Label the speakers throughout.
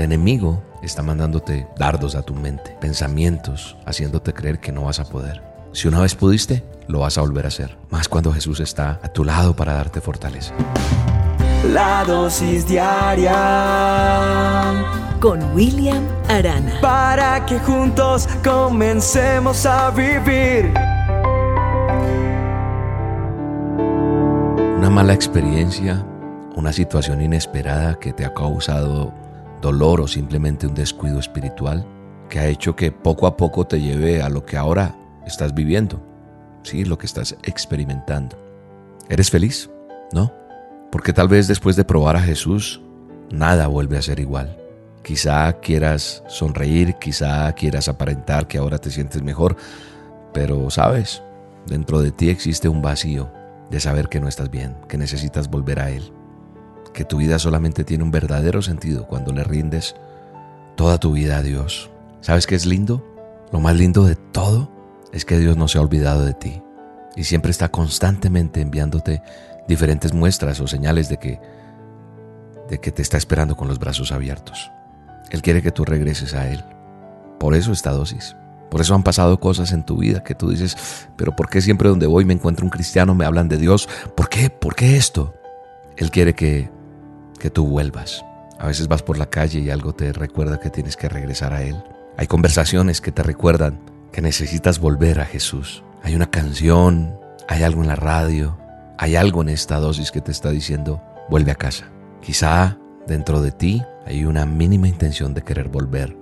Speaker 1: El enemigo está mandándote dardos a tu mente, pensamientos, haciéndote creer que no vas a poder. Si una vez pudiste, lo vas a volver a hacer. Más cuando Jesús está a tu lado para darte fortaleza.
Speaker 2: La dosis diaria
Speaker 3: con William Arana.
Speaker 2: Para que juntos comencemos a vivir.
Speaker 1: Una mala experiencia, una situación inesperada que te ha causado dolor o simplemente un descuido espiritual que ha hecho que poco a poco te lleve a lo que ahora estás viviendo, sí, lo que estás experimentando. ¿Eres feliz? ¿No? Porque tal vez después de probar a Jesús, nada vuelve a ser igual. Quizá quieras sonreír, quizá quieras aparentar que ahora te sientes mejor, pero sabes, dentro de ti existe un vacío de saber que no estás bien, que necesitas volver a Él que tu vida solamente tiene un verdadero sentido cuando le rindes toda tu vida a Dios. ¿Sabes qué es lindo? Lo más lindo de todo es que Dios no se ha olvidado de ti y siempre está constantemente enviándote diferentes muestras o señales de que de que te está esperando con los brazos abiertos. Él quiere que tú regreses a él. Por eso esta dosis. Por eso han pasado cosas en tu vida que tú dices, pero ¿por qué siempre donde voy me encuentro un cristiano, me hablan de Dios? ¿Por qué? ¿Por qué esto? Él quiere que que tú vuelvas. A veces vas por la calle y algo te recuerda que tienes que regresar a Él. Hay conversaciones que te recuerdan que necesitas volver a Jesús. Hay una canción, hay algo en la radio, hay algo en esta dosis que te está diciendo, vuelve a casa. Quizá dentro de ti hay una mínima intención de querer volver.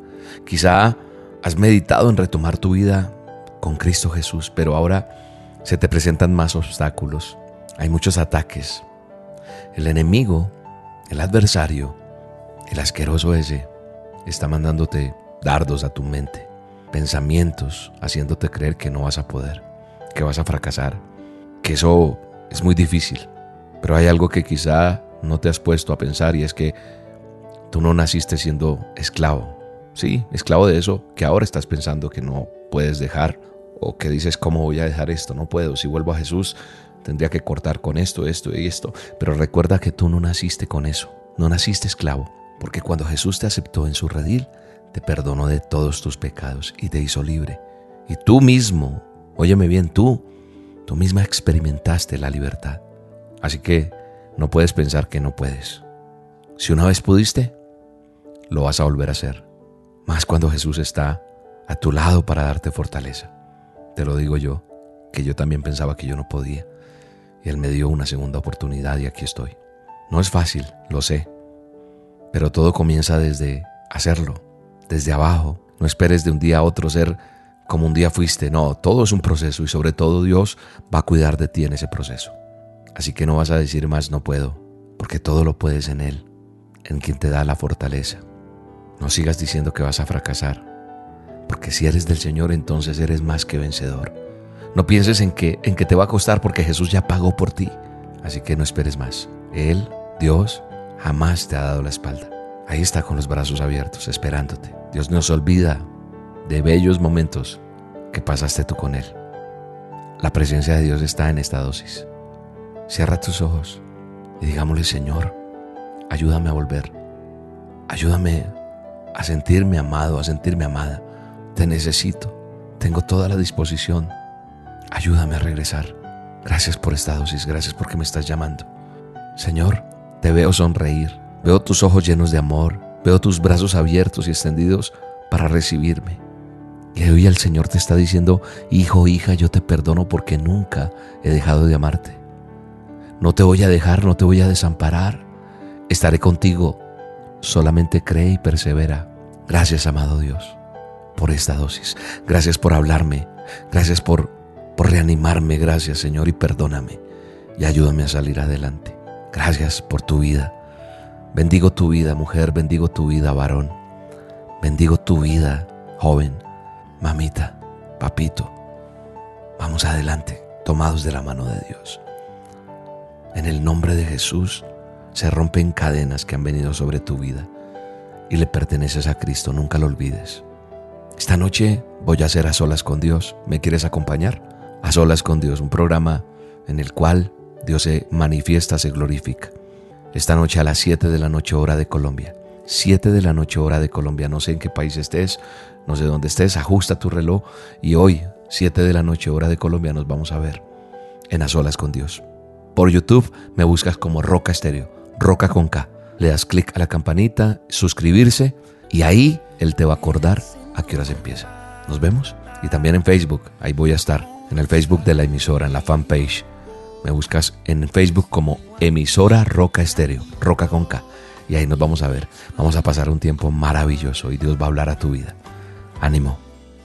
Speaker 1: Quizá has meditado en retomar tu vida con Cristo Jesús, pero ahora se te presentan más obstáculos. Hay muchos ataques. El enemigo el adversario, el asqueroso ese, está mandándote dardos a tu mente, pensamientos, haciéndote creer que no vas a poder, que vas a fracasar, que eso es muy difícil. Pero hay algo que quizá no te has puesto a pensar y es que tú no naciste siendo esclavo. Sí, esclavo de eso que ahora estás pensando que no puedes dejar o que dices, ¿cómo voy a dejar esto? No puedo. Si vuelvo a Jesús, tendría que cortar con esto, esto y esto. Pero recuerda que tú no naciste con eso, no naciste esclavo, porque cuando Jesús te aceptó en su redil, te perdonó de todos tus pecados y te hizo libre. Y tú mismo, óyeme bien, tú, tú misma experimentaste la libertad. Así que no puedes pensar que no puedes. Si una vez pudiste, lo vas a volver a hacer. Más cuando Jesús está a tu lado para darte fortaleza. Te lo digo yo, que yo también pensaba que yo no podía Él me dio una segunda oportunidad y aquí estoy. No es fácil, lo sé, pero todo comienza desde hacerlo, desde abajo. No esperes de un día a otro ser como un día fuiste, no, todo es un proceso y sobre todo Dios va a cuidar de ti en ese proceso. Así que no vas a decir más no puedo, porque todo lo puedes en Él, en quien te da la fortaleza. No sigas diciendo que vas a fracasar, porque si eres del Señor entonces eres más que vencedor. No pienses en que, en que te va a costar porque Jesús ya pagó por ti. Así que no esperes más. Él, Dios, jamás te ha dado la espalda. Ahí está con los brazos abiertos, esperándote. Dios no se olvida de bellos momentos que pasaste tú con Él. La presencia de Dios está en esta dosis. Cierra tus ojos y digámosle, Señor, ayúdame a volver. Ayúdame a sentirme amado, a sentirme amada. Te necesito. Tengo toda la disposición Ayúdame a regresar. Gracias por esta dosis, gracias porque me estás llamando. Señor, te veo sonreír, veo tus ojos llenos de amor, veo tus brazos abiertos y extendidos para recibirme. Y hoy el Señor te está diciendo, hijo, hija, yo te perdono porque nunca he dejado de amarte. No te voy a dejar, no te voy a desamparar. Estaré contigo. Solamente cree y persevera. Gracias, amado Dios, por esta dosis. Gracias por hablarme. Gracias por por reanimarme. Gracias Señor y perdóname y ayúdame a salir adelante. Gracias por tu vida. Bendigo tu vida, mujer, bendigo tu vida, varón. Bendigo tu vida, joven, mamita, papito. Vamos adelante, tomados de la mano de Dios. En el nombre de Jesús se rompen cadenas que han venido sobre tu vida y le perteneces a Cristo, nunca lo olvides. Esta noche voy a ser a solas con Dios. ¿Me quieres acompañar? A Solas con Dios, un programa en el cual Dios se manifiesta, se glorifica. Esta noche a las 7 de la noche hora de Colombia 7 de la noche hora de Colombia. No sé en qué país estés, no sé dónde estés, ajusta tu reloj y hoy, 7 de la noche hora de Colombia, nos vamos a ver en A Solas con Dios. Por YouTube me buscas como Roca Estéreo, Roca con K. Le das clic a la campanita, suscribirse y ahí Él te va a acordar a qué horas empieza. Nos vemos. Y también en Facebook, ahí voy a estar, en el Facebook de la emisora, en la fanpage. Me buscas en Facebook como emisora Roca Estéreo, Roca con K. Y ahí nos vamos a ver. Vamos a pasar un tiempo maravilloso y Dios va a hablar a tu vida. Ánimo,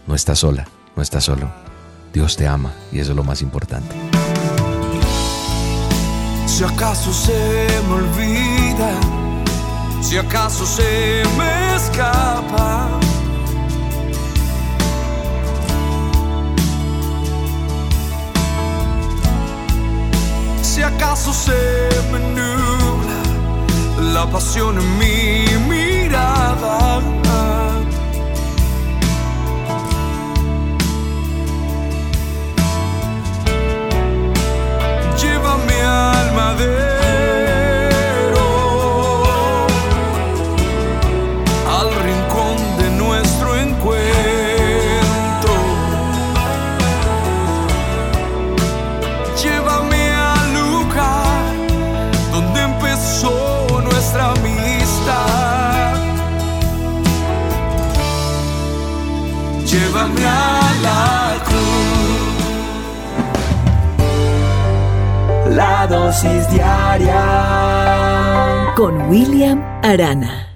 Speaker 1: no estás sola, no estás solo. Dios te ama y eso es lo más importante.
Speaker 2: Si acaso se me olvida, si acaso se me escapa. Si acaso se me nubla la pasión en mi mirada. Llévame a la cruz.
Speaker 3: La dosis diaria
Speaker 4: con William Arana.